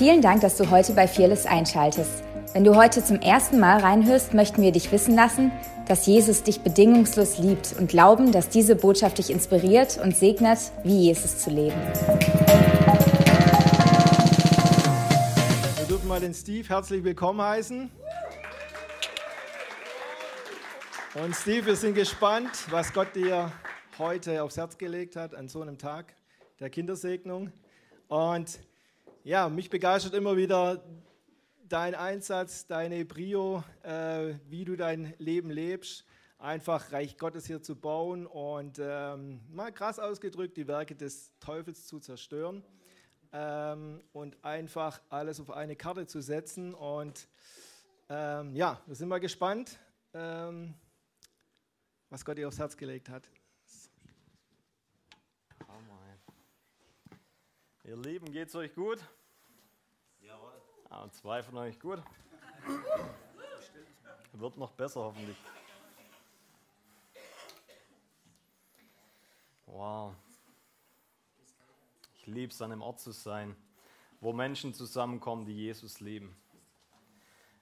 Vielen Dank, dass du heute bei Fearless einschaltest. Wenn du heute zum ersten Mal reinhörst, möchten wir dich wissen lassen, dass Jesus dich bedingungslos liebt und glauben, dass diese Botschaft dich inspiriert und segnet, wie Jesus zu leben. Wir dürfen mal den Steve herzlich willkommen heißen. Und Steve, wir sind gespannt, was Gott dir heute aufs Herz gelegt hat an so einem Tag der Kindersegnung. Und ja, mich begeistert immer wieder dein Einsatz, deine Brio, äh, wie du dein Leben lebst, einfach Reich Gottes hier zu bauen und ähm, mal krass ausgedrückt, die Werke des Teufels zu zerstören ähm, und einfach alles auf eine Karte zu setzen. Und ähm, ja, wir sind mal gespannt, ähm, was Gott dir aufs Herz gelegt hat. Ihr Lieben, geht's euch gut? Jawohl. Ah, zwei von euch gut. Wird noch besser hoffentlich. Wow. Ich liebe es, an einem Ort zu sein, wo Menschen zusammenkommen, die Jesus lieben.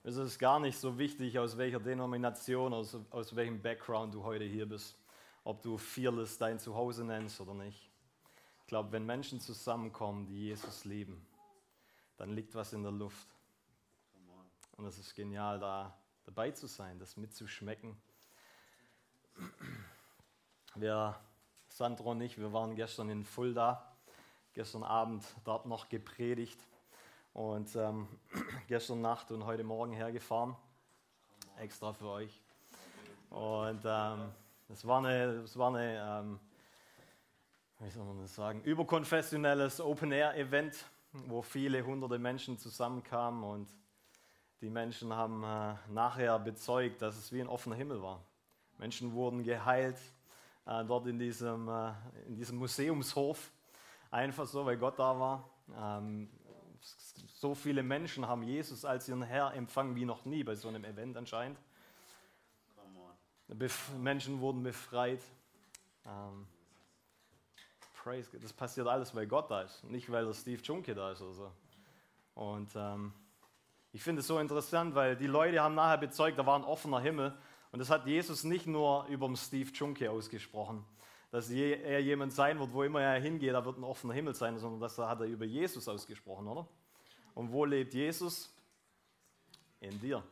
Es ist gar nicht so wichtig, aus welcher Denomination, aus, aus welchem Background du heute hier bist. Ob du Fearless dein Zuhause nennst oder nicht. Ich glaube, wenn Menschen zusammenkommen, die Jesus lieben, dann liegt was in der Luft. Und es ist genial, da dabei zu sein, das mitzuschmecken. Wir, Sandro und ich, wir waren gestern in Fulda, gestern Abend dort noch gepredigt und ähm, gestern Nacht und heute Morgen hergefahren, extra für euch. Und ähm, es war eine, es war eine ähm, wie soll man das sagen, überkonfessionelles Open-Air-Event, wo viele hunderte Menschen zusammenkamen und die Menschen haben äh, nachher bezeugt, dass es wie ein offener Himmel war. Menschen wurden geheilt äh, dort in diesem, äh, in diesem Museumshof, einfach so, weil Gott da war. Ähm, so viele Menschen haben Jesus als ihren Herr empfangen wie noch nie bei so einem Event anscheinend. Bef Menschen wurden befreit. Ähm, praise Das passiert alles, weil Gott da ist, nicht weil der Steve Junke da ist oder so. Und ähm, ich finde es so interessant, weil die Leute haben nachher bezeugt, da war ein offener Himmel. Und das hat Jesus nicht nur über Steve Junke ausgesprochen, dass er jemand sein wird, wo immer er hingeht, da wird ein offener Himmel sein, sondern das hat er über Jesus ausgesprochen, oder? Und wo lebt Jesus? In dir.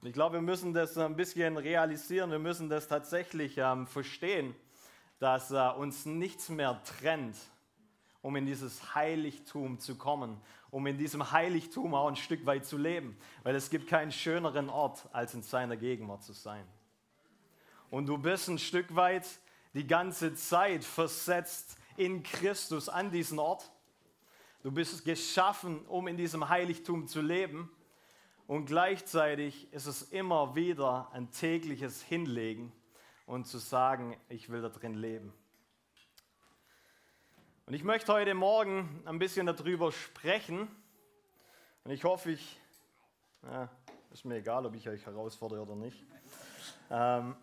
Und ich glaube, wir müssen das ein bisschen realisieren, wir müssen das tatsächlich ähm, verstehen dass äh, uns nichts mehr trennt, um in dieses Heiligtum zu kommen, um in diesem Heiligtum auch ein Stück weit zu leben. Weil es gibt keinen schöneren Ort, als in seiner Gegenwart zu sein. Und du bist ein Stück weit die ganze Zeit versetzt in Christus an diesen Ort. Du bist geschaffen, um in diesem Heiligtum zu leben. Und gleichzeitig ist es immer wieder ein tägliches Hinlegen und zu sagen, ich will da drin leben. Und ich möchte heute Morgen ein bisschen darüber sprechen. Und ich hoffe, ich, ja, ist mir egal, ob ich euch herausfordere oder nicht. Ähm,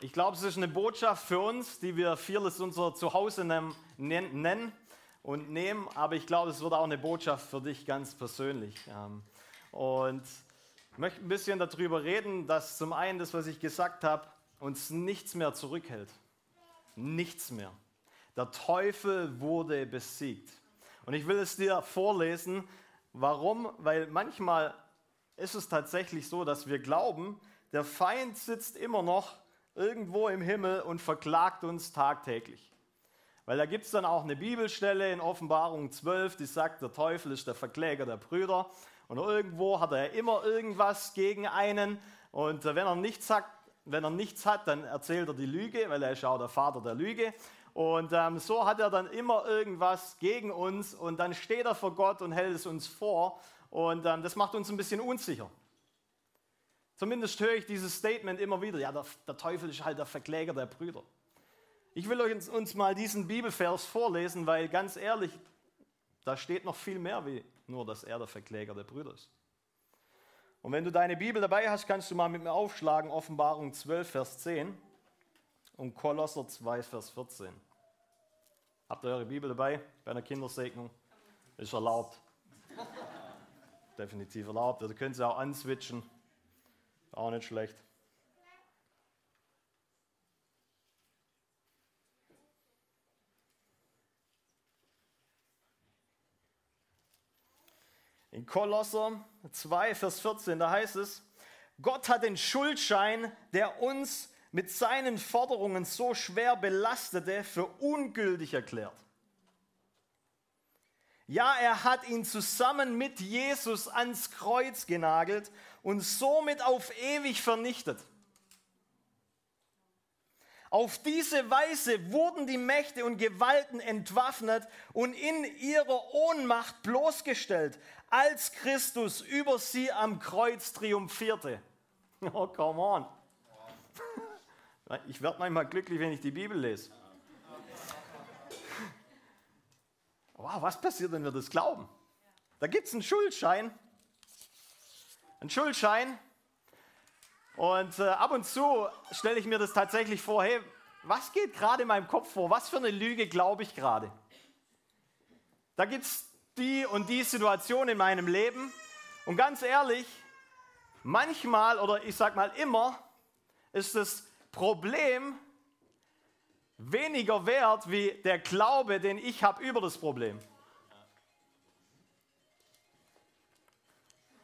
ich glaube, es ist eine Botschaft für uns, die wir Fearless unser Zuhause nennen und nehmen, aber ich glaube, es wird auch eine Botschaft für dich ganz persönlich. Ähm, und ich möchte ein bisschen darüber reden, dass zum einen das, was ich gesagt habe, uns nichts mehr zurückhält. Nichts mehr. Der Teufel wurde besiegt. Und ich will es dir vorlesen. Warum? Weil manchmal ist es tatsächlich so, dass wir glauben, der Feind sitzt immer noch irgendwo im Himmel und verklagt uns tagtäglich. Weil da gibt es dann auch eine Bibelstelle in Offenbarung 12, die sagt, der Teufel ist der Verkläger der Brüder. Und irgendwo hat er immer irgendwas gegen einen. Und äh, wenn er nichts hat, wenn er nichts hat, dann erzählt er die Lüge, weil er ist auch der Vater der Lüge. Und ähm, so hat er dann immer irgendwas gegen uns und dann steht er vor Gott und hält es uns vor. Und ähm, das macht uns ein bisschen unsicher. Zumindest höre ich dieses Statement immer wieder. Ja, der, der Teufel ist halt der Verkläger der Brüder. Ich will uns, uns mal diesen Bibelvers vorlesen, weil ganz ehrlich, da steht noch viel mehr wie nur, dass er der Verkläger der Brüder ist. Und wenn du deine Bibel dabei hast, kannst du mal mit mir aufschlagen, Offenbarung 12, Vers 10. und Kolosser 2, Vers 14. Habt ihr eure Bibel dabei bei einer Kindersegnung? Ist erlaubt. Definitiv erlaubt. Also könnt ihr auch answitchen. Auch nicht schlecht. In Kolosser 2, Vers 14, da heißt es, Gott hat den Schuldschein, der uns mit seinen Forderungen so schwer belastete, für ungültig erklärt. Ja, er hat ihn zusammen mit Jesus ans Kreuz genagelt und somit auf ewig vernichtet. Auf diese Weise wurden die Mächte und Gewalten entwaffnet und in ihrer Ohnmacht bloßgestellt, als Christus über sie am Kreuz triumphierte. Oh, come on. Ich werde manchmal glücklich, wenn ich die Bibel lese. Wow, was passiert, wenn wir das glauben? Da gibt es einen Schuldschein. Einen Schuldschein. Und äh, ab und zu stelle ich mir das tatsächlich vor, hey, was geht gerade in meinem Kopf vor? Was für eine Lüge glaube ich gerade? Da gibt es die und die Situation in meinem Leben. Und ganz ehrlich, manchmal oder ich sage mal immer, ist das Problem weniger wert wie der Glaube, den ich habe über das Problem.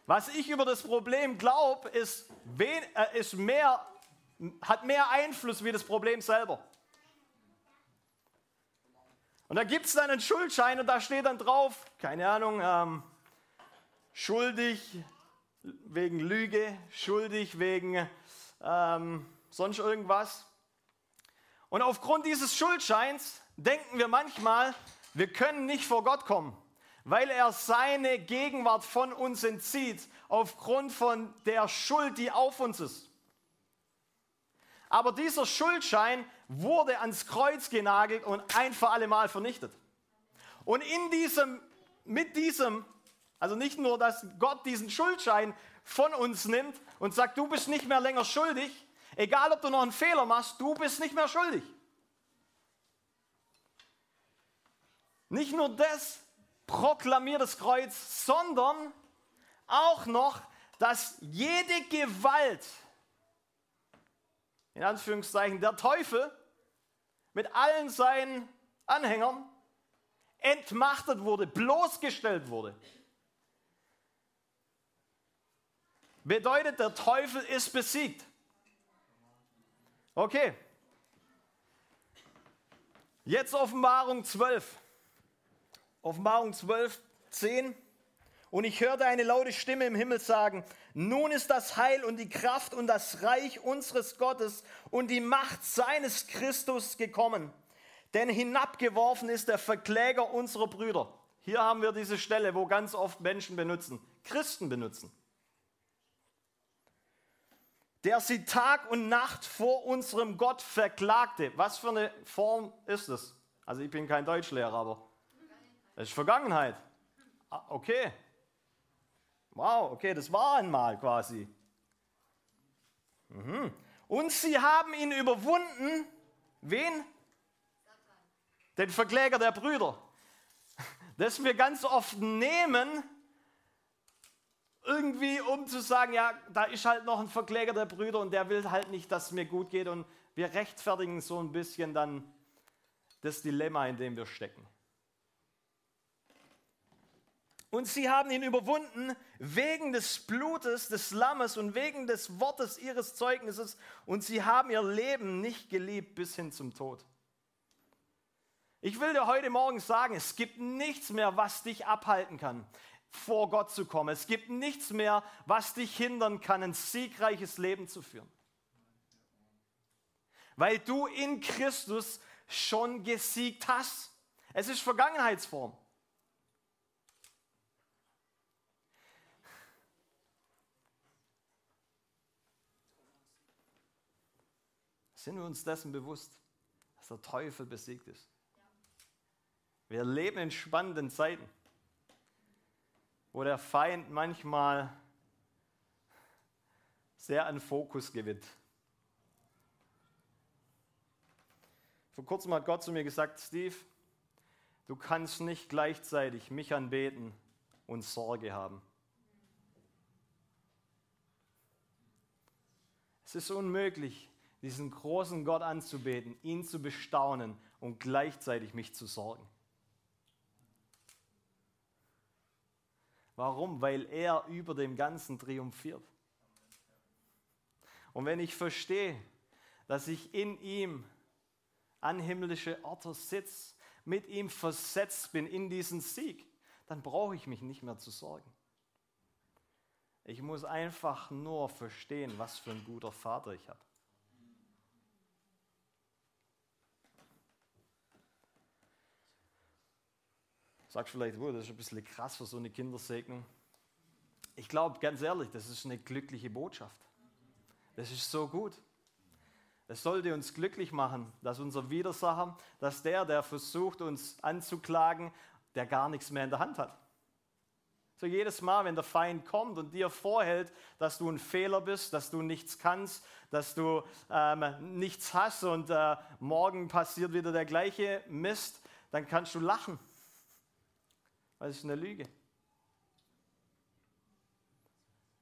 Was ich über das Problem glaube, ist, äh, ist mehr, hat mehr Einfluss wie das Problem selber. Und da gibt es dann einen Schuldschein und da steht dann drauf, keine Ahnung, ähm, schuldig wegen Lüge, schuldig wegen ähm, sonst irgendwas. Und aufgrund dieses Schuldscheins denken wir manchmal, wir können nicht vor Gott kommen, weil er seine Gegenwart von uns entzieht, aufgrund von der Schuld, die auf uns ist. Aber dieser Schuldschein wurde ans Kreuz genagelt und ein für alle Mal vernichtet. Und in diesem, mit diesem, also nicht nur, dass Gott diesen Schuldschein von uns nimmt und sagt, du bist nicht mehr länger schuldig, egal ob du noch einen Fehler machst, du bist nicht mehr schuldig. Nicht nur das proklamiert das Kreuz, sondern auch noch, dass jede Gewalt, in Anführungszeichen der Teufel, mit allen seinen Anhängern entmachtet wurde, bloßgestellt wurde. Bedeutet, der Teufel ist besiegt. Okay. Jetzt Offenbarung 12. Offenbarung 12, 10. Und ich hörte eine laute Stimme im Himmel sagen, nun ist das Heil und die Kraft und das Reich unseres Gottes und die Macht seines Christus gekommen. Denn hinabgeworfen ist der Verkläger unserer Brüder. Hier haben wir diese Stelle, wo ganz oft Menschen benutzen, Christen benutzen. Der sie Tag und Nacht vor unserem Gott verklagte. Was für eine Form ist es? Also ich bin kein Deutschlehrer, aber es ist Vergangenheit. Ah, okay, Wow, okay, das war einmal quasi. Mhm. Und sie haben ihn überwunden. Wen? Den Verkläger der Brüder. Das wir ganz oft nehmen, irgendwie um zu sagen, ja, da ist halt noch ein Verkläger der Brüder und der will halt nicht, dass es mir gut geht. Und wir rechtfertigen so ein bisschen dann das Dilemma, in dem wir stecken. Und sie haben ihn überwunden wegen des Blutes des Lammes und wegen des Wortes ihres Zeugnisses. Und sie haben ihr Leben nicht geliebt bis hin zum Tod. Ich will dir heute Morgen sagen, es gibt nichts mehr, was dich abhalten kann, vor Gott zu kommen. Es gibt nichts mehr, was dich hindern kann, ein siegreiches Leben zu führen. Weil du in Christus schon gesiegt hast. Es ist Vergangenheitsform. Sind wir uns dessen bewusst, dass der Teufel besiegt ist? Wir leben in spannenden Zeiten, wo der Feind manchmal sehr an Fokus gewinnt. Vor kurzem hat Gott zu mir gesagt, Steve, du kannst nicht gleichzeitig mich anbeten und Sorge haben. Es ist unmöglich, diesen großen Gott anzubeten, ihn zu bestaunen und gleichzeitig mich zu sorgen. Warum? Weil er über dem Ganzen triumphiert. Und wenn ich verstehe, dass ich in ihm an himmlische Orte sitze, mit ihm versetzt bin in diesen Sieg, dann brauche ich mich nicht mehr zu sorgen. Ich muss einfach nur verstehen, was für ein guter Vater ich habe. Sagst vielleicht, oh, das ist ein bisschen krass für so eine Kindersegnung. Ich glaube, ganz ehrlich, das ist eine glückliche Botschaft. Das ist so gut. Es sollte uns glücklich machen, dass unser Widersacher, dass der, der versucht, uns anzuklagen, der gar nichts mehr in der Hand hat. So jedes Mal, wenn der Feind kommt und dir vorhält, dass du ein Fehler bist, dass du nichts kannst, dass du ähm, nichts hast und äh, morgen passiert wieder der gleiche Mist, dann kannst du lachen. Weil es ist eine Lüge.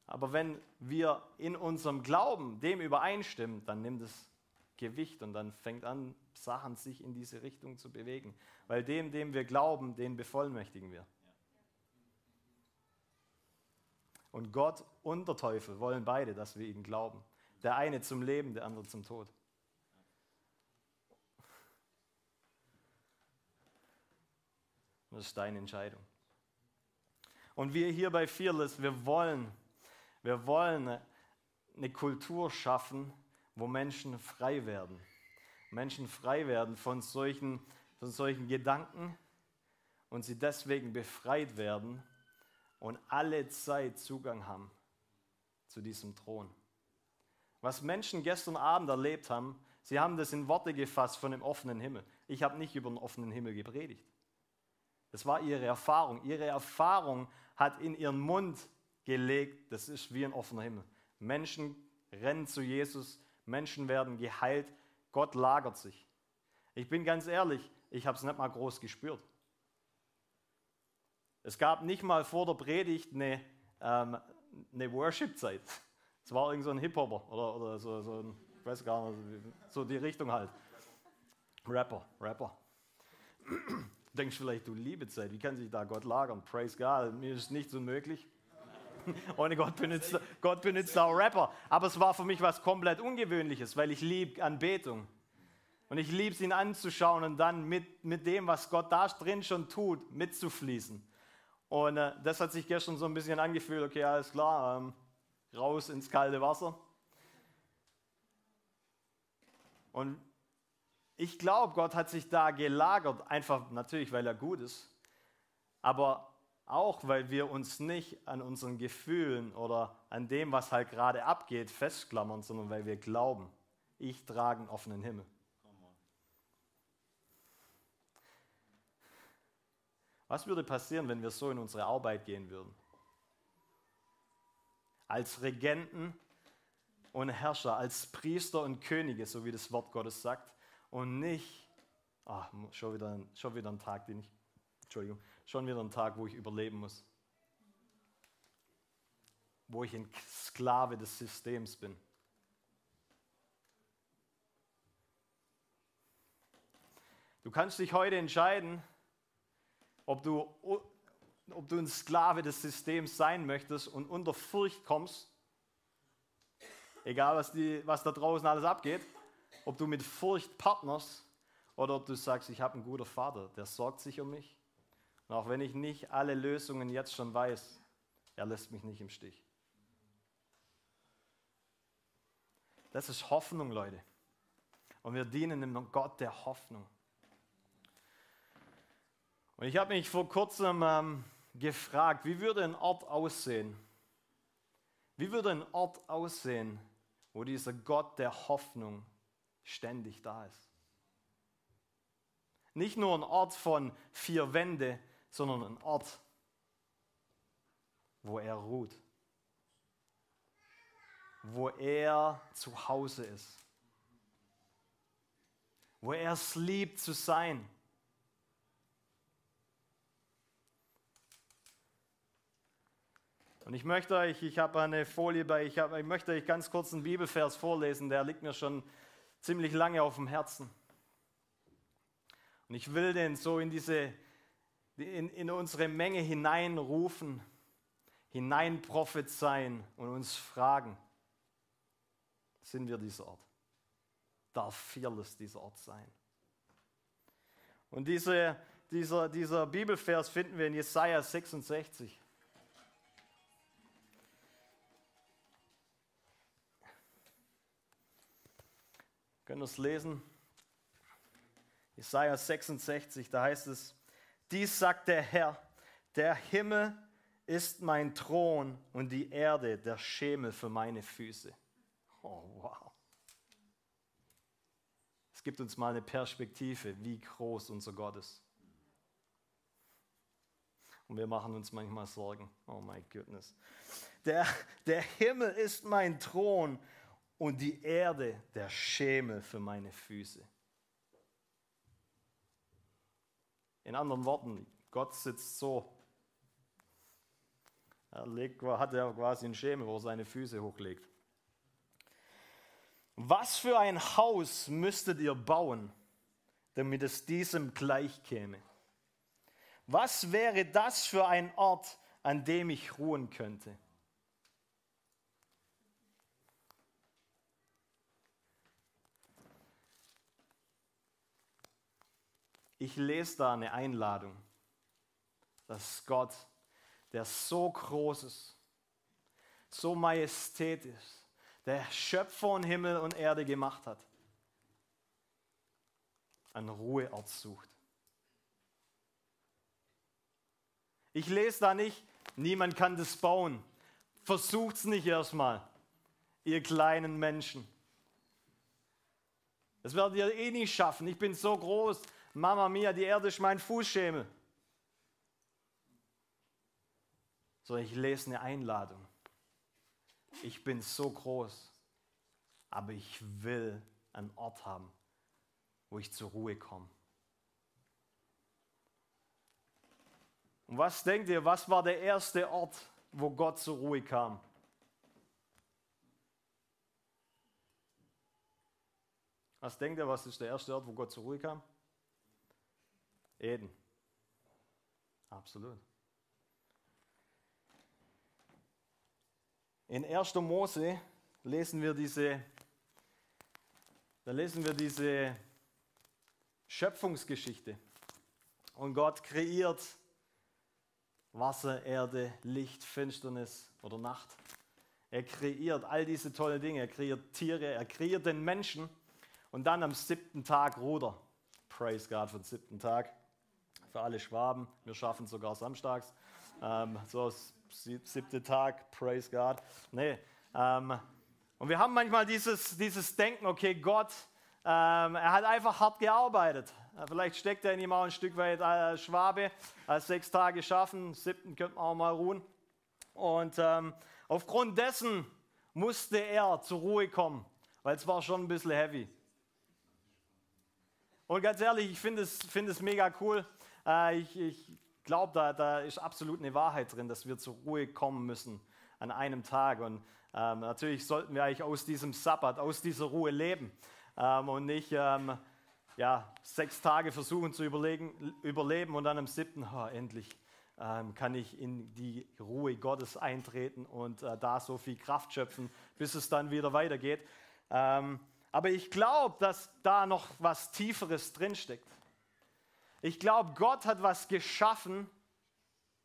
Aber wenn wir in unserem Glauben dem übereinstimmen, dann nimmt es Gewicht und dann fängt an, Sachen sich in diese Richtung zu bewegen. Weil dem, dem wir glauben, den bevollmächtigen wir. Und Gott und der Teufel wollen beide, dass wir ihm glauben. Der eine zum Leben, der andere zum Tod. Das ist deine Entscheidung. Und wir hier bei Fearless, wir wollen, wir wollen eine Kultur schaffen, wo Menschen frei werden. Menschen frei werden von solchen, von solchen Gedanken und sie deswegen befreit werden und alle Zeit Zugang haben zu diesem Thron. Was Menschen gestern Abend erlebt haben, sie haben das in Worte gefasst von dem offenen Himmel. Ich habe nicht über den offenen Himmel gepredigt. Das war ihre Erfahrung. Ihre Erfahrung hat in ihren Mund gelegt, das ist wie ein offener Himmel. Menschen rennen zu Jesus, Menschen werden geheilt, Gott lagert sich. Ich bin ganz ehrlich, ich habe es nicht mal groß gespürt. Es gab nicht mal vor der Predigt eine, ähm, eine Worship-Zeit. Es war irgend so ein Hip-Hopper oder, oder so, so ein, ich weiß gar nicht, so die Richtung halt. Rapper, Rapper. Denkst vielleicht, du liebe Zeit, wie kann sich da Gott lagern? Praise God, mir ist nichts unmöglich. Ohne Gott benutzt, Gott benutzt auch Rapper. Aber es war für mich was komplett Ungewöhnliches, weil ich liebe Anbetung. Und ich liebe es, ihn anzuschauen und dann mit, mit dem, was Gott da drin schon tut, mitzufließen. Und äh, das hat sich gestern so ein bisschen angefühlt, okay, alles klar, ähm, raus ins kalte Wasser. Und ich glaube, Gott hat sich da gelagert, einfach natürlich, weil er gut ist, aber auch, weil wir uns nicht an unseren Gefühlen oder an dem, was halt gerade abgeht, festklammern, sondern weil wir glauben, ich trage einen offenen Himmel. Was würde passieren, wenn wir so in unsere Arbeit gehen würden? Als Regenten und Herrscher, als Priester und Könige, so wie das Wort Gottes sagt, und nicht, ach, schon wieder, schon wieder ein Tag, den ich, Entschuldigung, schon wieder ein Tag, wo ich überleben muss. Wo ich ein Sklave des Systems bin. Du kannst dich heute entscheiden, ob du, ob du ein Sklave des Systems sein möchtest und unter Furcht kommst, egal was, die, was da draußen alles abgeht, ob du mit Furcht partnerst oder ob du sagst, ich habe einen guten Vater, der sorgt sich um mich. Und auch wenn ich nicht alle Lösungen jetzt schon weiß, er lässt mich nicht im Stich. Das ist Hoffnung, Leute. Und wir dienen dem Gott der Hoffnung. Und ich habe mich vor kurzem ähm, gefragt, wie würde ein Ort aussehen? Wie würde ein Ort aussehen, wo dieser Gott der Hoffnung ständig da ist? Nicht nur ein Ort von vier Wände, sondern ein Ort, wo er ruht, wo er zu Hause ist, wo er es liebt zu sein. Und ich möchte euch, ich habe eine Folie bei, ich, hab, ich möchte euch ganz kurz einen Bibelvers vorlesen, der liegt mir schon ziemlich lange auf dem Herzen. Und ich will den so in diese, in, in unsere Menge hineinrufen, hinein prophezeien und uns fragen, sind wir dieser Ort? Darf Fearless dieser Ort sein? Und diese, dieser, dieser Bibelvers finden wir in Jesaja 66. Können es lesen? Jesaja 66, da heißt es: Dies sagt der Herr, der Himmel ist mein Thron und die Erde der Schemel für meine Füße. Oh, wow. Es gibt uns mal eine Perspektive, wie groß unser Gott ist. Und wir machen uns manchmal Sorgen. Oh my goodness. Der, der Himmel ist mein Thron und die Erde der Schemel für meine Füße. In anderen Worten, Gott sitzt so. Er legt, hat er quasi einen Schemel, wo er seine Füße hochlegt. Was für ein Haus müsstet ihr bauen, damit es diesem gleich käme? Was wäre das für ein Ort, an dem ich ruhen könnte? Ich lese da eine Einladung, dass Gott, der so groß ist, so majestätisch, der Schöpfer von Himmel und Erde gemacht hat, einen Ruheort sucht. Ich lese da nicht, niemand kann das bauen. Versucht's nicht erstmal, ihr kleinen Menschen. Das werdet ihr eh nicht schaffen. Ich bin so groß, Mama mia, die Erde ist mein Fußschemel. So, ich lese eine Einladung. Ich bin so groß, aber ich will einen Ort haben, wo ich zur Ruhe komme. Und was denkt ihr, was war der erste Ort, wo Gott zur Ruhe kam? Was denkt ihr, was ist der erste Ort, wo Gott zur Ruhe kam? Eden. Absolut. In 1. Mose lesen wir diese, da lesen wir diese Schöpfungsgeschichte. Und Gott kreiert Wasser, Erde, Licht, Finsternis oder Nacht. Er kreiert all diese tollen Dinge. Er kreiert Tiere, er kreiert den Menschen. Und dann am siebten Tag Ruder. Praise God für den siebten Tag für alle Schwaben. Wir schaffen sogar samstags. Ähm, so siebte Tag, praise God. Nee, ähm, und wir haben manchmal dieses, dieses Denken, okay, Gott, ähm, er hat einfach hart gearbeitet. Vielleicht steckt er in ihm auch ein Stück weit als Schwabe, als sechs Tage schaffen, siebten könnte man auch mal ruhen. Und ähm, aufgrund dessen musste er zur Ruhe kommen, weil es war schon ein bisschen heavy. Und ganz ehrlich, ich finde es, find es mega cool, äh, ich, ich glaube, da, da ist absolut eine Wahrheit drin, dass wir zur Ruhe kommen müssen an einem Tag. Und ähm, natürlich sollten wir eigentlich aus diesem Sabbat, aus dieser Ruhe leben ähm, und nicht ähm, ja, sechs Tage versuchen zu überlegen, überleben und dann am siebten, oh, endlich ähm, kann ich in die Ruhe Gottes eintreten und äh, da so viel Kraft schöpfen, bis es dann wieder weitergeht. Ähm, aber ich glaube, dass da noch was Tieferes drinsteckt. Ich glaube, Gott hat was geschaffen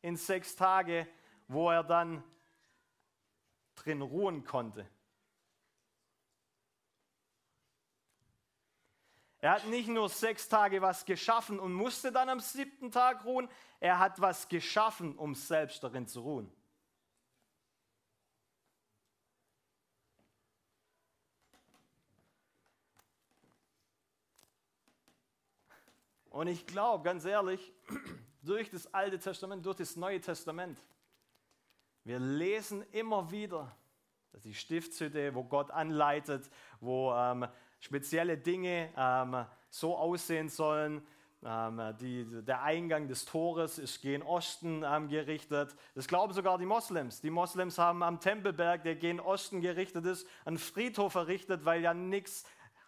in sechs Tage, wo er dann drin ruhen konnte. Er hat nicht nur sechs Tage was geschaffen und musste dann am siebten Tag ruhen, er hat was geschaffen, um selbst darin zu ruhen. Und ich glaube, ganz ehrlich, durch das Alte Testament, durch das Neue Testament, wir lesen immer wieder, dass die Stiftshütte, wo Gott anleitet, wo ähm, spezielle Dinge ähm, so aussehen sollen. Ähm, die, der Eingang des Tores ist gen Osten ähm, gerichtet. Das glauben sogar die Moslems. Die Moslems haben am Tempelberg, der gen Osten gerichtet ist, einen Friedhof errichtet, weil ja nichts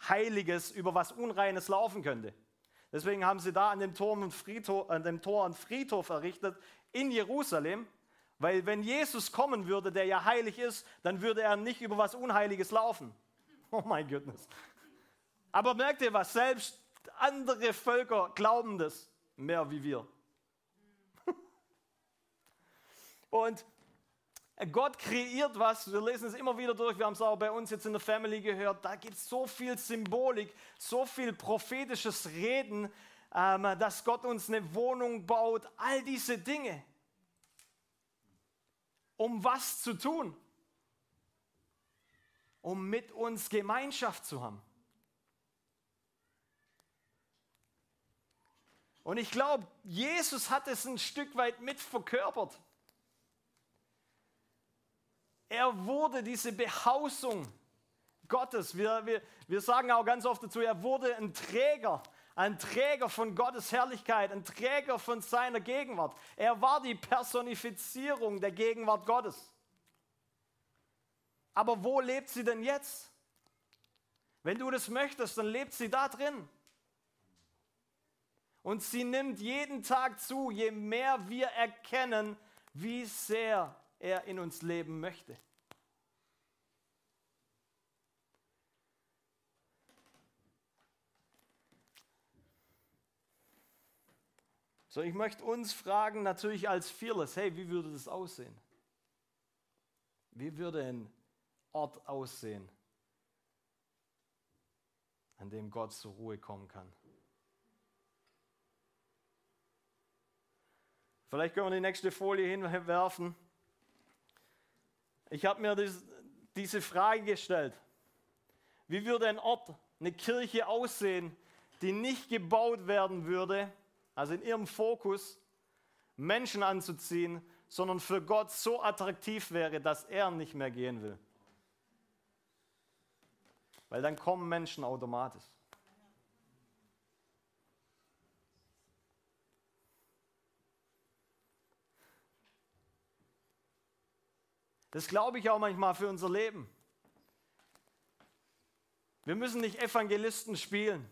Heiliges über was Unreines laufen könnte. Deswegen haben sie da an dem, Tor einen Friedhof, an dem Tor einen Friedhof errichtet in Jerusalem, weil wenn Jesus kommen würde, der ja heilig ist, dann würde er nicht über was Unheiliges laufen. Oh mein Gott. Aber merkt ihr was? Selbst andere Völker glauben das mehr wie wir. Und Gott kreiert was, wir lesen es immer wieder durch, wir haben es auch bei uns jetzt in der Family gehört, da gibt es so viel Symbolik, so viel prophetisches Reden, ähm, dass Gott uns eine Wohnung baut, all diese Dinge. Um was zu tun? Um mit uns Gemeinschaft zu haben. Und ich glaube, Jesus hat es ein Stück weit mit verkörpert. Er wurde diese Behausung Gottes. Wir, wir, wir sagen auch ganz oft dazu, er wurde ein Träger, ein Träger von Gottes Herrlichkeit, ein Träger von seiner Gegenwart. Er war die Personifizierung der Gegenwart Gottes. Aber wo lebt sie denn jetzt? Wenn du das möchtest, dann lebt sie da drin. Und sie nimmt jeden Tag zu, je mehr wir erkennen, wie sehr er in uns leben möchte. So, ich möchte uns fragen, natürlich als Fearless, hey, wie würde das aussehen? Wie würde ein Ort aussehen, an dem Gott zur Ruhe kommen kann? Vielleicht können wir die nächste Folie hinwerfen. Ich habe mir das, diese Frage gestellt. Wie würde ein Ort, eine Kirche aussehen, die nicht gebaut werden würde, also in ihrem Fokus, Menschen anzuziehen, sondern für Gott so attraktiv wäre, dass er nicht mehr gehen will? Weil dann kommen Menschen automatisch. Das glaube ich auch manchmal für unser Leben. Wir müssen nicht Evangelisten spielen.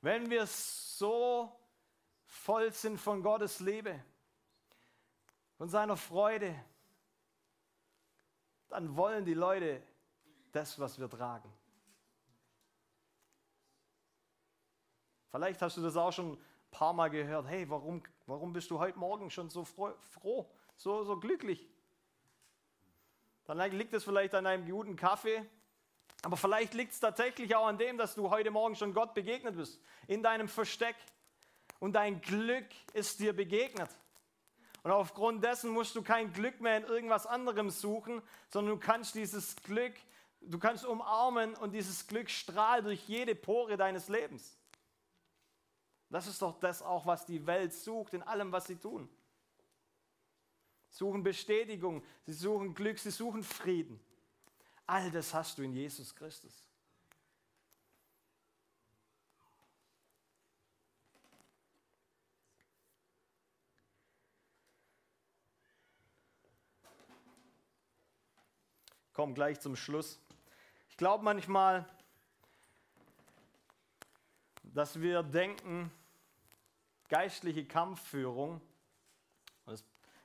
Wenn wir so voll sind von Gottes Liebe, von seiner Freude, dann wollen die Leute das, was wir tragen. Vielleicht hast du das auch schon ein paar Mal gehört. Hey, warum, warum bist du heute Morgen schon so froh, so, so glücklich? Dann liegt es vielleicht an einem guten Kaffee, aber vielleicht liegt es tatsächlich auch an dem, dass du heute Morgen schon Gott begegnet bist, in deinem Versteck. Und dein Glück ist dir begegnet. Und aufgrund dessen musst du kein Glück mehr in irgendwas anderem suchen, sondern du kannst dieses Glück, du kannst umarmen und dieses Glück strahlt durch jede Pore deines Lebens. Das ist doch das auch, was die Welt sucht in allem, was sie tun suchen Bestätigung, sie suchen Glück, sie suchen Frieden. All das hast du in Jesus Christus. Komm gleich zum Schluss. Ich glaube manchmal, dass wir denken, geistliche Kampfführung,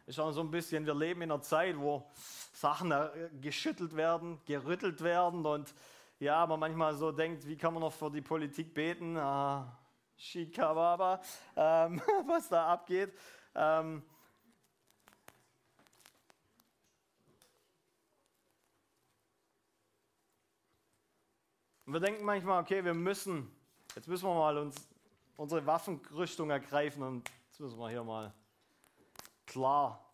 ist auch so ein bisschen, wir leben in einer Zeit, wo Sachen äh, geschüttelt werden, gerüttelt werden und ja, man manchmal so denkt, wie kann man noch für die Politik beten? Ah, Shikababa, ähm, was da abgeht. Ähm, wir denken manchmal, okay, wir müssen, jetzt müssen wir mal uns unsere Waffenrüstung ergreifen und jetzt müssen wir hier mal klar,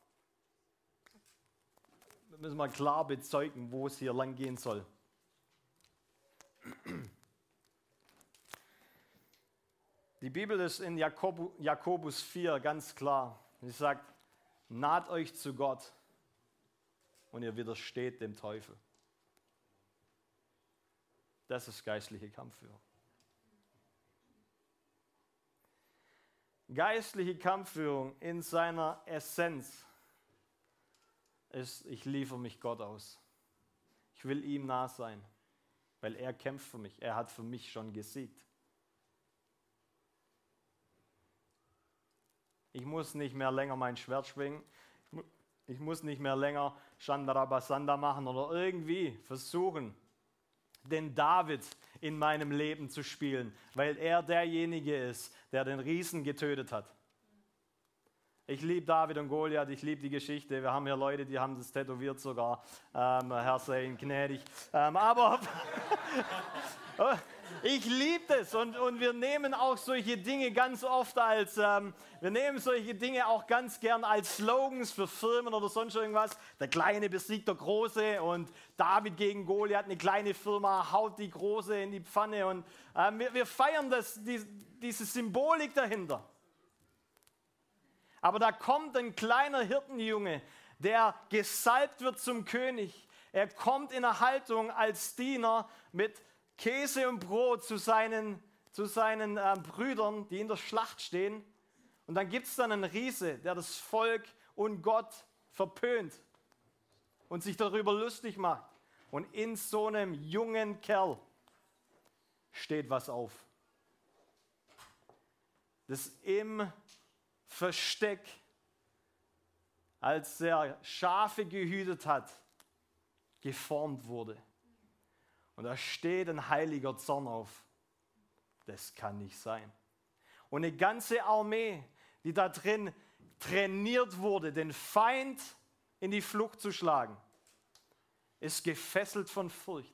wir müssen mal klar bezeugen, wo es hier lang gehen soll. Die Bibel ist in Jakobus 4 ganz klar. Sie sagt, naht euch zu Gott und ihr widersteht dem Teufel. Das ist geistliche Kampfführung. Geistliche Kampfführung in seiner Essenz ist, ich liefere mich Gott aus. Ich will ihm nah sein, weil er kämpft für mich. Er hat für mich schon gesiegt. Ich muss nicht mehr länger mein Schwert schwingen. Ich muss nicht mehr länger Shandarabasanda machen oder irgendwie versuchen, den David in meinem Leben zu spielen, weil er derjenige ist, der den Riesen getötet hat. Ich liebe David und Goliath, ich liebe die Geschichte. Wir haben hier Leute, die haben das tätowiert sogar. Ähm, Herr sei gnädig. Ähm, aber ich liebe es und, und wir nehmen auch solche Dinge ganz oft als, ähm, wir nehmen solche Dinge auch ganz gern als Slogans für Firmen oder sonst irgendwas. Der Kleine besiegt der Große und David gegen Goliath, eine kleine Firma haut die Große in die Pfanne und ähm, wir, wir feiern das, die, diese Symbolik dahinter. Aber da kommt ein kleiner Hirtenjunge, der gesalbt wird zum König. Er kommt in der Haltung als Diener mit Käse und Brot zu seinen, zu seinen äh, Brüdern, die in der Schlacht stehen. Und dann gibt es dann einen Riese, der das Volk und Gott verpönt und sich darüber lustig macht. Und in so einem jungen Kerl steht was auf. Das im Versteck, als er Schafe gehütet hat, geformt wurde. Und da steht ein heiliger Zorn auf. Das kann nicht sein. Und eine ganze Armee, die da drin trainiert wurde, den Feind in die Flucht zu schlagen, ist gefesselt von Furcht.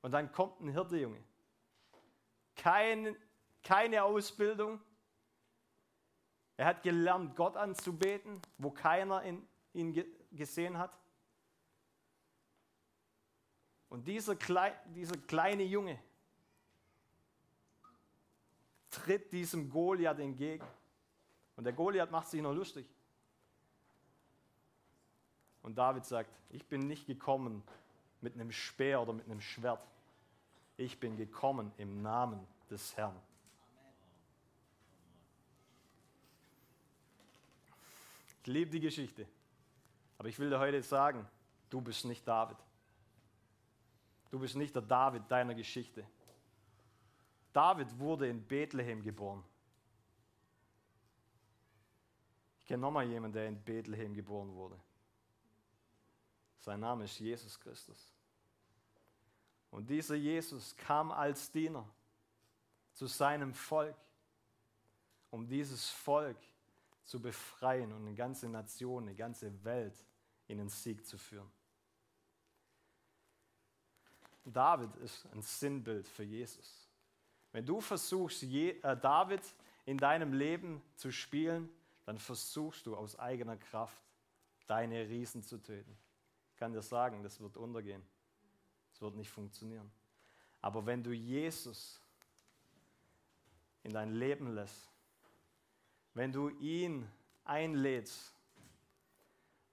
Und dann kommt ein Hirtejunge. Kein, keine Ausbildung, er hat gelernt, Gott anzubeten, wo keiner in, ihn ge gesehen hat. Und dieser, Klei dieser kleine Junge tritt diesem Goliath entgegen. Und der Goliath macht sich noch lustig. Und David sagt, ich bin nicht gekommen mit einem Speer oder mit einem Schwert. Ich bin gekommen im Namen des Herrn. Ich liebe die Geschichte. Aber ich will dir heute sagen, du bist nicht David. Du bist nicht der David deiner Geschichte. David wurde in Bethlehem geboren. Ich kenne nochmal jemanden, der in Bethlehem geboren wurde. Sein Name ist Jesus Christus. Und dieser Jesus kam als Diener zu seinem Volk, um dieses Volk zu befreien und eine ganze Nation, eine ganze Welt in den Sieg zu führen. David ist ein Sinnbild für Jesus. Wenn du versuchst, äh, David in deinem Leben zu spielen, dann versuchst du aus eigener Kraft deine Riesen zu töten. Ich kann dir sagen, das wird untergehen. Es wird nicht funktionieren. Aber wenn du Jesus in dein Leben lässt, wenn du ihn einlädst,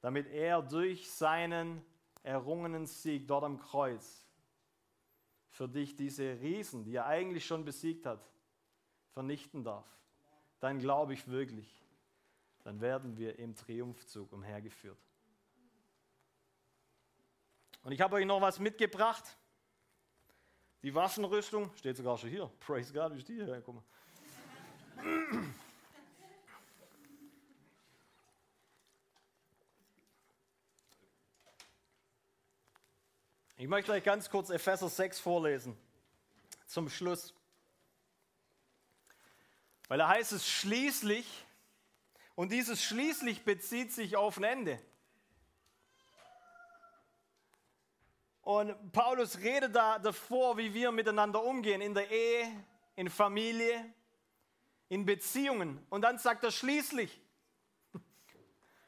damit er durch seinen errungenen Sieg dort am Kreuz für dich diese Riesen, die er eigentlich schon besiegt hat, vernichten darf, dann glaube ich wirklich, dann werden wir im Triumphzug umhergeführt. Und ich habe euch noch was mitgebracht. Die Waffenrüstung steht sogar schon hier. Praise God, wie ist die hier? Ich möchte euch ganz kurz Epheser 6 vorlesen, zum Schluss. Weil da heißt es schließlich, und dieses schließlich bezieht sich auf ein Ende. Und Paulus redet da davor, wie wir miteinander umgehen, in der Ehe, in Familie, in Beziehungen. Und dann sagt er schließlich,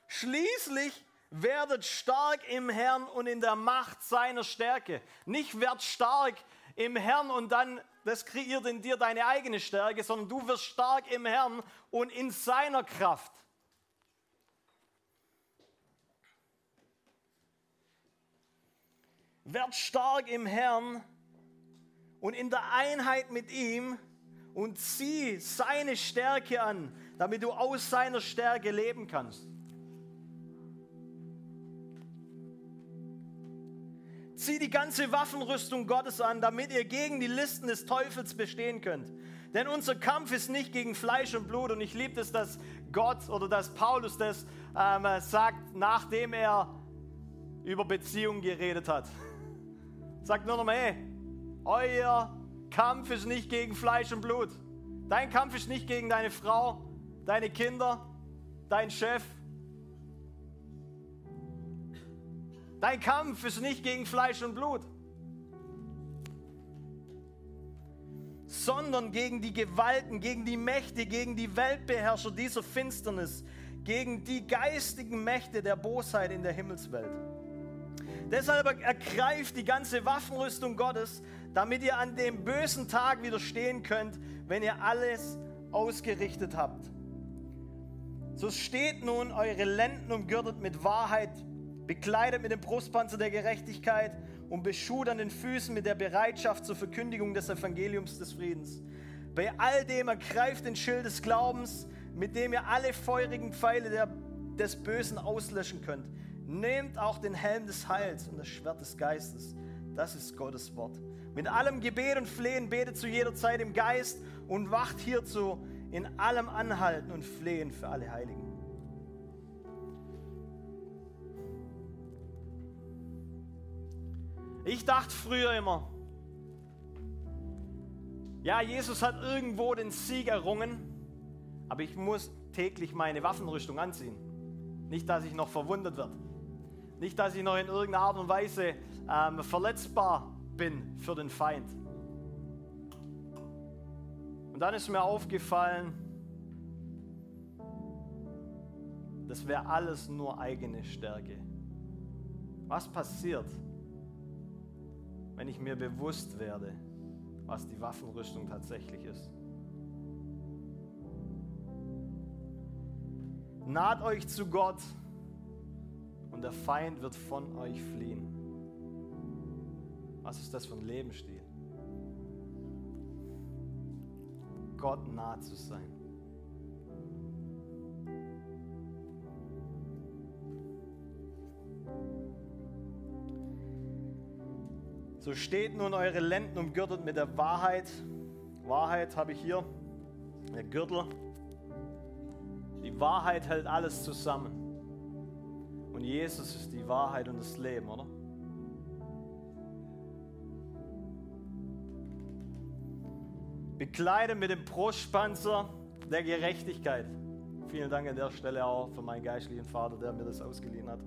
schließlich werdet stark im Herrn und in der Macht seiner Stärke. Nicht werd stark im Herrn und dann, das kreiert in dir deine eigene Stärke, sondern du wirst stark im Herrn und in seiner Kraft. Werd stark im Herrn und in der Einheit mit ihm und zieh seine Stärke an, damit du aus seiner Stärke leben kannst. Zieh die ganze Waffenrüstung Gottes an, damit ihr gegen die Listen des Teufels bestehen könnt. Denn unser Kampf ist nicht gegen Fleisch und Blut. Und ich liebe es, dass Gott oder dass Paulus das ähm, sagt, nachdem er über Beziehungen geredet hat. Sagt nur noch mal, hey, euer Kampf ist nicht gegen Fleisch und Blut. Dein Kampf ist nicht gegen deine Frau, deine Kinder, dein Chef, Dein Kampf ist nicht gegen Fleisch und Blut, sondern gegen die Gewalten, gegen die Mächte, gegen die Weltbeherrscher dieser Finsternis, gegen die geistigen Mächte der Bosheit in der Himmelswelt. Deshalb ergreift die ganze Waffenrüstung Gottes, damit ihr an dem bösen Tag widerstehen könnt, wenn ihr alles ausgerichtet habt. So steht nun eure Lenden umgürtet mit Wahrheit, bekleidet mit dem Brustpanzer der Gerechtigkeit und beschut an den Füßen mit der Bereitschaft zur Verkündigung des Evangeliums des Friedens. Bei all dem ergreift den Schild des Glaubens, mit dem ihr alle feurigen Pfeile der, des Bösen auslöschen könnt. Nehmt auch den Helm des Heils und das Schwert des Geistes. Das ist Gottes Wort. Mit allem Gebet und Flehen betet zu jeder Zeit im Geist und wacht hierzu in allem Anhalten und Flehen für alle Heiligen. Ich dachte früher immer, ja, Jesus hat irgendwo den Sieg errungen, aber ich muss täglich meine Waffenrüstung anziehen. Nicht, dass ich noch verwundet werde. Nicht, dass ich noch in irgendeiner Art und Weise ähm, verletzbar bin für den Feind. Und dann ist mir aufgefallen, das wäre alles nur eigene Stärke. Was passiert, wenn ich mir bewusst werde, was die Waffenrüstung tatsächlich ist. Naht euch zu Gott und der Feind wird von euch fliehen. Was ist das für ein Lebensstil? Gott nah zu sein. So steht nun eure Lenden umgürtet mit der Wahrheit. Wahrheit habe ich hier, der Gürtel. Die Wahrheit hält alles zusammen. Und Jesus ist die Wahrheit und das Leben, oder? Bekleidet mit dem Brustpanzer der Gerechtigkeit. Vielen Dank an der Stelle auch für meinen geistlichen Vater, der mir das ausgeliehen hat.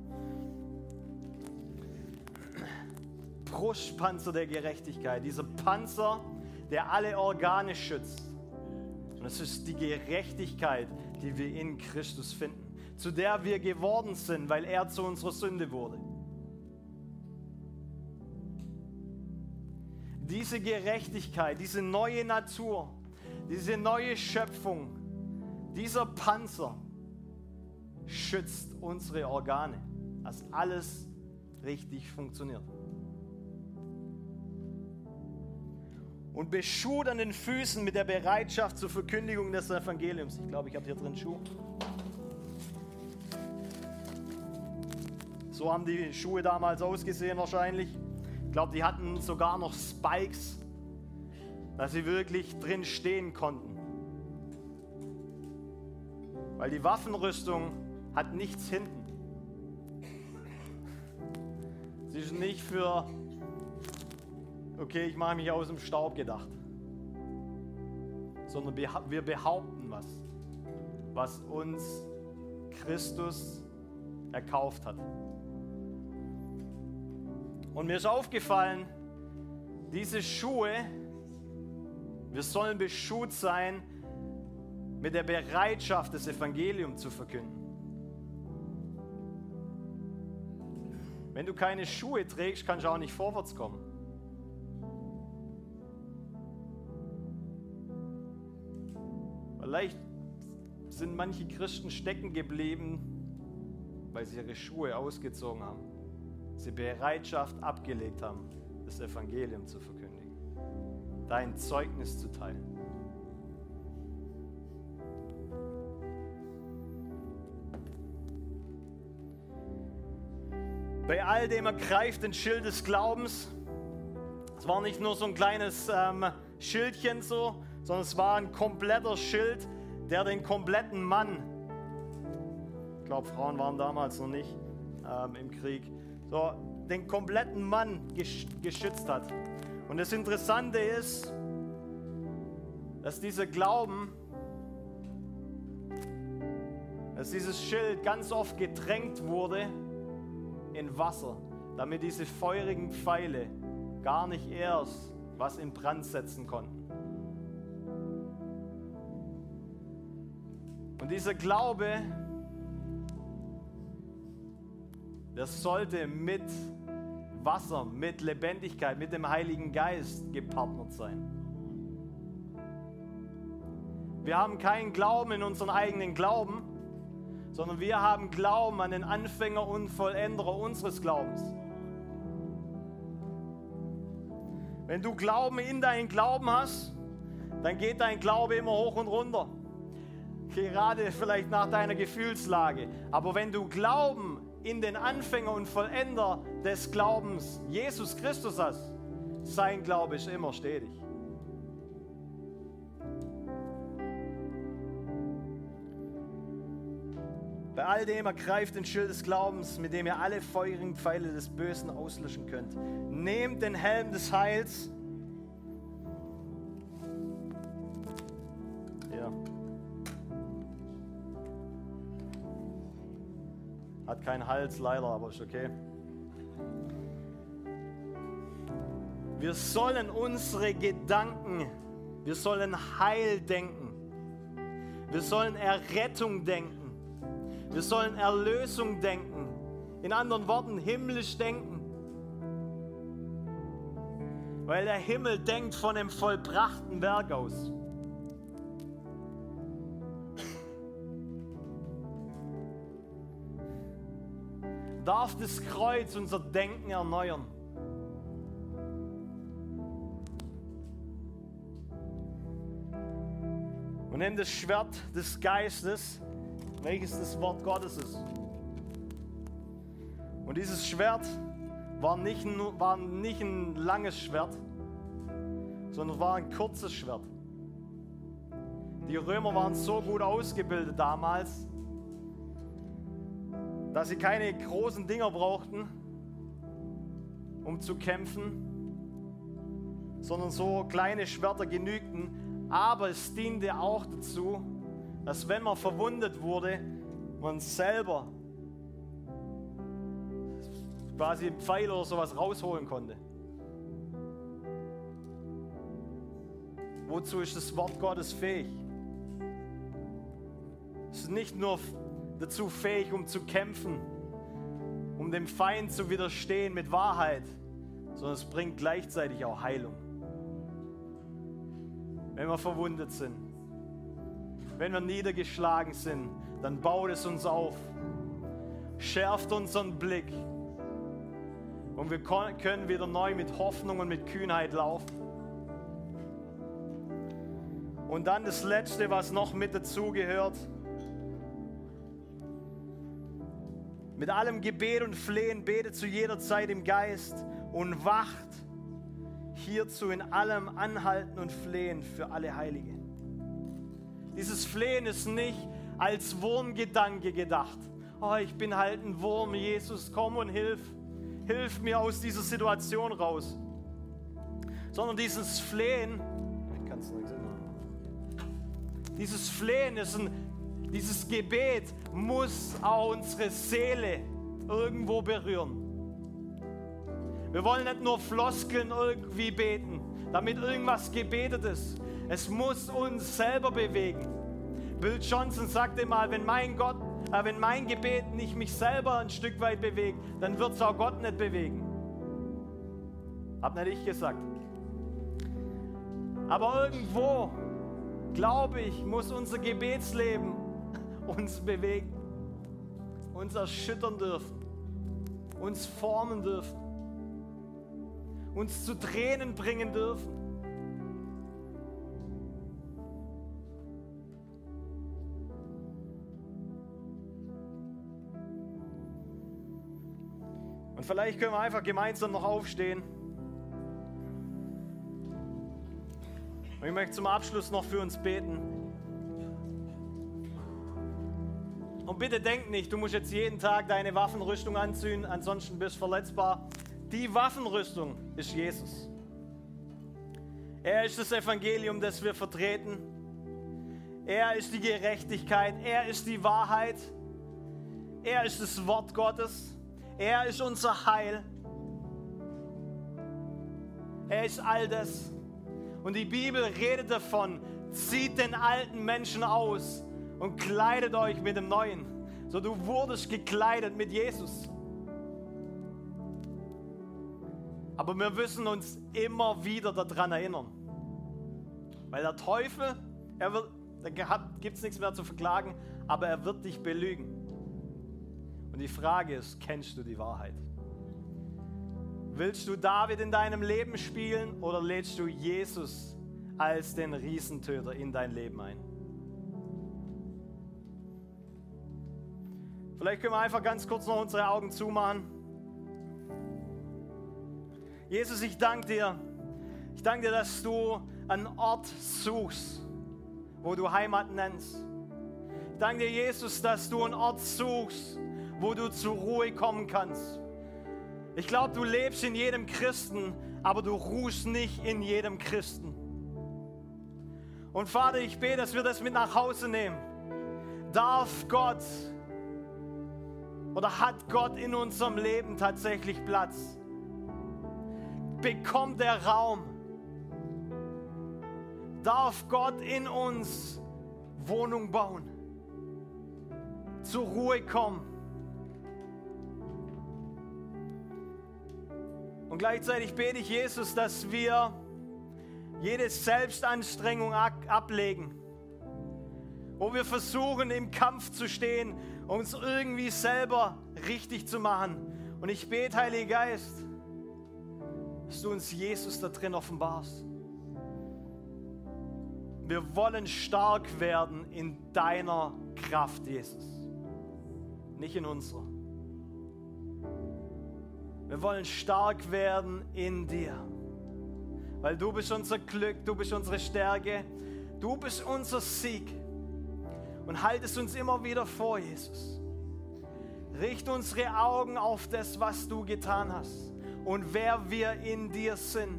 Brustpanzer der Gerechtigkeit, dieser Panzer, der alle Organe schützt. Und es ist die Gerechtigkeit, die wir in Christus finden, zu der wir geworden sind, weil er zu unserer Sünde wurde. Diese Gerechtigkeit, diese neue Natur, diese neue Schöpfung, dieser Panzer schützt unsere Organe, dass alles richtig funktioniert. Und beschut an den Füßen mit der Bereitschaft zur Verkündigung des Evangeliums. Ich glaube, ich habe hier drin Schuhe. So haben die Schuhe damals ausgesehen wahrscheinlich. Ich glaube, die hatten sogar noch Spikes, dass sie wirklich drin stehen konnten. Weil die Waffenrüstung hat nichts hinten. Sie ist nicht für okay, ich mache mich aus dem Staub gedacht. Sondern wir behaupten was, was uns Christus erkauft hat. Und mir ist aufgefallen, diese Schuhe, wir sollen beschut sein mit der Bereitschaft, das Evangelium zu verkünden. Wenn du keine Schuhe trägst, kannst du auch nicht vorwärts kommen. Vielleicht sind manche Christen stecken geblieben, weil sie ihre Schuhe ausgezogen haben, sie Bereitschaft abgelegt haben, das Evangelium zu verkündigen. dein Zeugnis zu teilen. Bei all dem ergreift den Schild des Glaubens. Es war nicht nur so ein kleines ähm, Schildchen so, sondern es war ein kompletter Schild, der den kompletten Mann, ich glaube Frauen waren damals noch nicht ähm, im Krieg, so den kompletten Mann geschützt hat. Und das Interessante ist, dass dieser Glauben, dass dieses Schild ganz oft getränkt wurde in Wasser, damit diese feurigen Pfeile gar nicht erst was in Brand setzen konnten. Und dieser Glaube, der sollte mit Wasser, mit Lebendigkeit, mit dem Heiligen Geist gepartnert sein. Wir haben keinen Glauben in unseren eigenen Glauben, sondern wir haben Glauben an den Anfänger und Vollenderer unseres Glaubens. Wenn du Glauben in deinen Glauben hast, dann geht dein Glaube immer hoch und runter. Gerade vielleicht nach deiner Gefühlslage. Aber wenn du Glauben in den Anfänger und Vollender des Glaubens, Jesus Christus hast, sein Glaube ist immer stetig. Bei all dem ergreift den Schild des Glaubens, mit dem ihr alle feurigen Pfeile des Bösen auslöschen könnt. Nehmt den Helm des Heils. Hat keinen Hals leider, aber ist okay. Wir sollen unsere Gedanken, wir sollen Heil denken. Wir sollen Errettung denken. Wir sollen Erlösung denken. In anderen Worten, himmlisch denken. Weil der Himmel denkt von dem vollbrachten Werk aus. Darf das Kreuz unser Denken erneuern? Und nimm das Schwert des Geistes welches das Wort Gottes ist. Und dieses Schwert war nicht, war nicht ein langes Schwert, sondern war ein kurzes Schwert. Die Römer waren so gut ausgebildet damals, dass sie keine großen Dinger brauchten, um zu kämpfen, sondern so kleine Schwerter genügten. Aber es diente auch dazu, dass wenn man verwundet wurde, man selber quasi einen Pfeil oder sowas rausholen konnte. Wozu ist das Wort Gottes fähig? Es ist nicht nur dazu fähig, um zu kämpfen, um dem Feind zu widerstehen mit Wahrheit, sondern es bringt gleichzeitig auch Heilung. Wenn wir verwundet sind. Wenn wir niedergeschlagen sind, dann baut es uns auf, schärft unseren Blick und wir können wieder neu mit Hoffnung und mit Kühnheit laufen. Und dann das Letzte, was noch mit dazugehört. Mit allem Gebet und Flehen betet zu jeder Zeit im Geist und wacht hierzu in allem Anhalten und Flehen für alle Heiligen. Dieses Flehen ist nicht als Wurmgedanke gedacht. Oh, ich bin halt ein Wurm, Jesus, komm und hilf. Hilf mir aus dieser Situation raus. Sondern dieses Flehen, ich kann es nicht sehen. Dieses Flehen ist ein, dieses Gebet muss auch unsere Seele irgendwo berühren. Wir wollen nicht nur Floskeln irgendwie beten, damit irgendwas gebetet ist. Es muss uns selber bewegen. Bill Johnson sagte mal, wenn mein Gott, äh, wenn mein Gebet nicht mich selber ein Stück weit bewegt, dann wird es auch Gott nicht bewegen. Hab nicht ich gesagt. Aber irgendwo, glaube ich, muss unser Gebetsleben uns bewegen, uns erschüttern dürfen, uns formen dürfen, uns zu Tränen bringen dürfen. Und vielleicht können wir einfach gemeinsam noch aufstehen. Und ich möchte zum Abschluss noch für uns beten. Und bitte denk nicht, du musst jetzt jeden Tag deine Waffenrüstung anziehen, ansonsten bist du verletzbar. Die Waffenrüstung ist Jesus. Er ist das Evangelium, das wir vertreten. Er ist die Gerechtigkeit. Er ist die Wahrheit. Er ist das Wort Gottes. Er ist unser Heil. Er ist all das. Und die Bibel redet davon, zieht den alten Menschen aus und kleidet euch mit dem Neuen. So du wurdest gekleidet mit Jesus. Aber wir müssen uns immer wieder daran erinnern. Weil der Teufel, er wird, da gibt es nichts mehr zu verklagen, aber er wird dich belügen. Und die Frage ist, kennst du die Wahrheit? Willst du David in deinem Leben spielen oder lädst du Jesus als den Riesentöter in dein Leben ein? Vielleicht können wir einfach ganz kurz noch unsere Augen zumachen. Jesus, ich danke dir. Ich danke dir, dass du einen Ort suchst, wo du Heimat nennst. Ich danke dir, Jesus, dass du einen Ort suchst, wo du zur Ruhe kommen kannst. Ich glaube, du lebst in jedem Christen, aber du ruhst nicht in jedem Christen. Und Vater, ich bete, dass wir das mit nach Hause nehmen. Darf Gott oder hat Gott in unserem Leben tatsächlich Platz? Bekommt der Raum? Darf Gott in uns Wohnung bauen? Zur Ruhe kommen? Und gleichzeitig bete ich Jesus, dass wir jede Selbstanstrengung ablegen, wo wir versuchen im Kampf zu stehen, uns irgendwie selber richtig zu machen. Und ich bete, Heiliger Geist, dass du uns Jesus da drin offenbarst. Wir wollen stark werden in deiner Kraft, Jesus, nicht in unserer. Wir wollen stark werden in dir, weil du bist unser Glück, du bist unsere Stärke, du bist unser Sieg und halt es uns immer wieder vor, Jesus. Richte unsere Augen auf das, was du getan hast und wer wir in dir sind.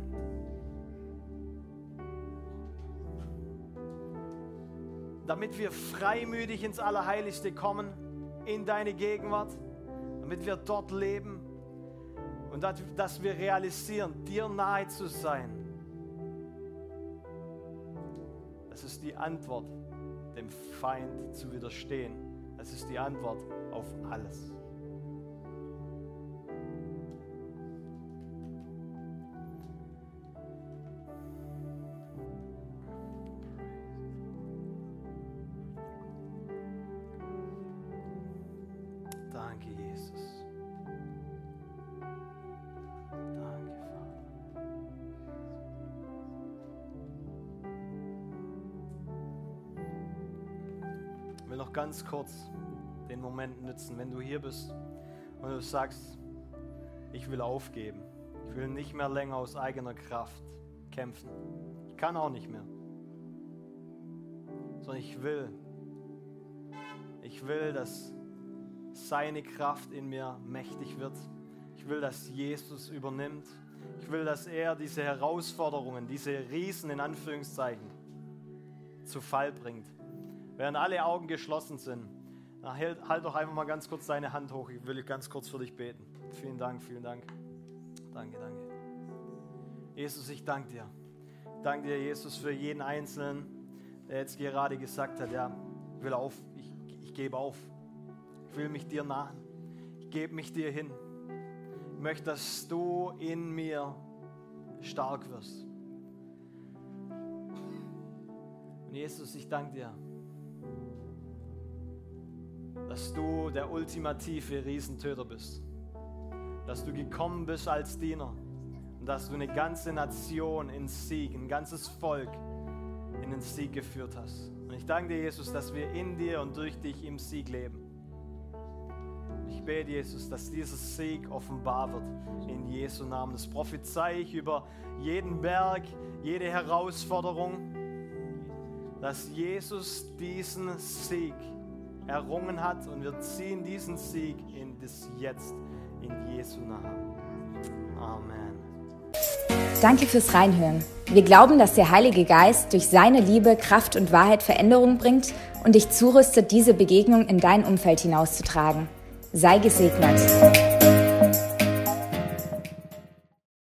Damit wir freimütig ins Allerheiligste kommen, in deine Gegenwart, damit wir dort leben und dass wir realisieren, dir nahe zu sein. Das ist die Antwort dem Feind zu widerstehen. Das ist die Antwort auf alles. Ganz kurz den Moment nützen, wenn du hier bist und du sagst, ich will aufgeben. Ich will nicht mehr länger aus eigener Kraft kämpfen. Ich kann auch nicht mehr. Sondern ich will, ich will, dass seine Kraft in mir mächtig wird. Ich will, dass Jesus übernimmt. Ich will, dass er diese Herausforderungen, diese Riesen in Anführungszeichen zu Fall bringt. Während alle Augen geschlossen sind, halt, halt doch einfach mal ganz kurz deine Hand hoch. Ich will ganz kurz für dich beten. Vielen Dank, vielen Dank. Danke, danke. Jesus, ich danke dir. Ich danke dir, Jesus, für jeden Einzelnen, der jetzt gerade gesagt hat, ja, ich will auf, ich, ich gebe auf. Ich will mich dir nahen. Ich gebe mich dir hin. Ich möchte, dass du in mir stark wirst. Und Jesus, ich danke dir dass du der ultimative Riesentöter bist. Dass du gekommen bist als Diener und dass du eine ganze Nation in Sieg, ein ganzes Volk in den Sieg geführt hast. Und ich danke dir, Jesus, dass wir in dir und durch dich im Sieg leben. Ich bete, Jesus, dass dieser Sieg offenbar wird in Jesu Namen. Das prophezei ich über jeden Berg, jede Herausforderung, dass Jesus diesen Sieg errungen hat und wir ziehen diesen Sieg in das Jetzt, in Jesu Namen. Amen. Danke fürs Reinhören. Wir glauben, dass der Heilige Geist durch seine Liebe, Kraft und Wahrheit Veränderung bringt und dich zurüstet, diese Begegnung in dein Umfeld hinauszutragen. Sei gesegnet.